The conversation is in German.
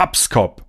Kapskop.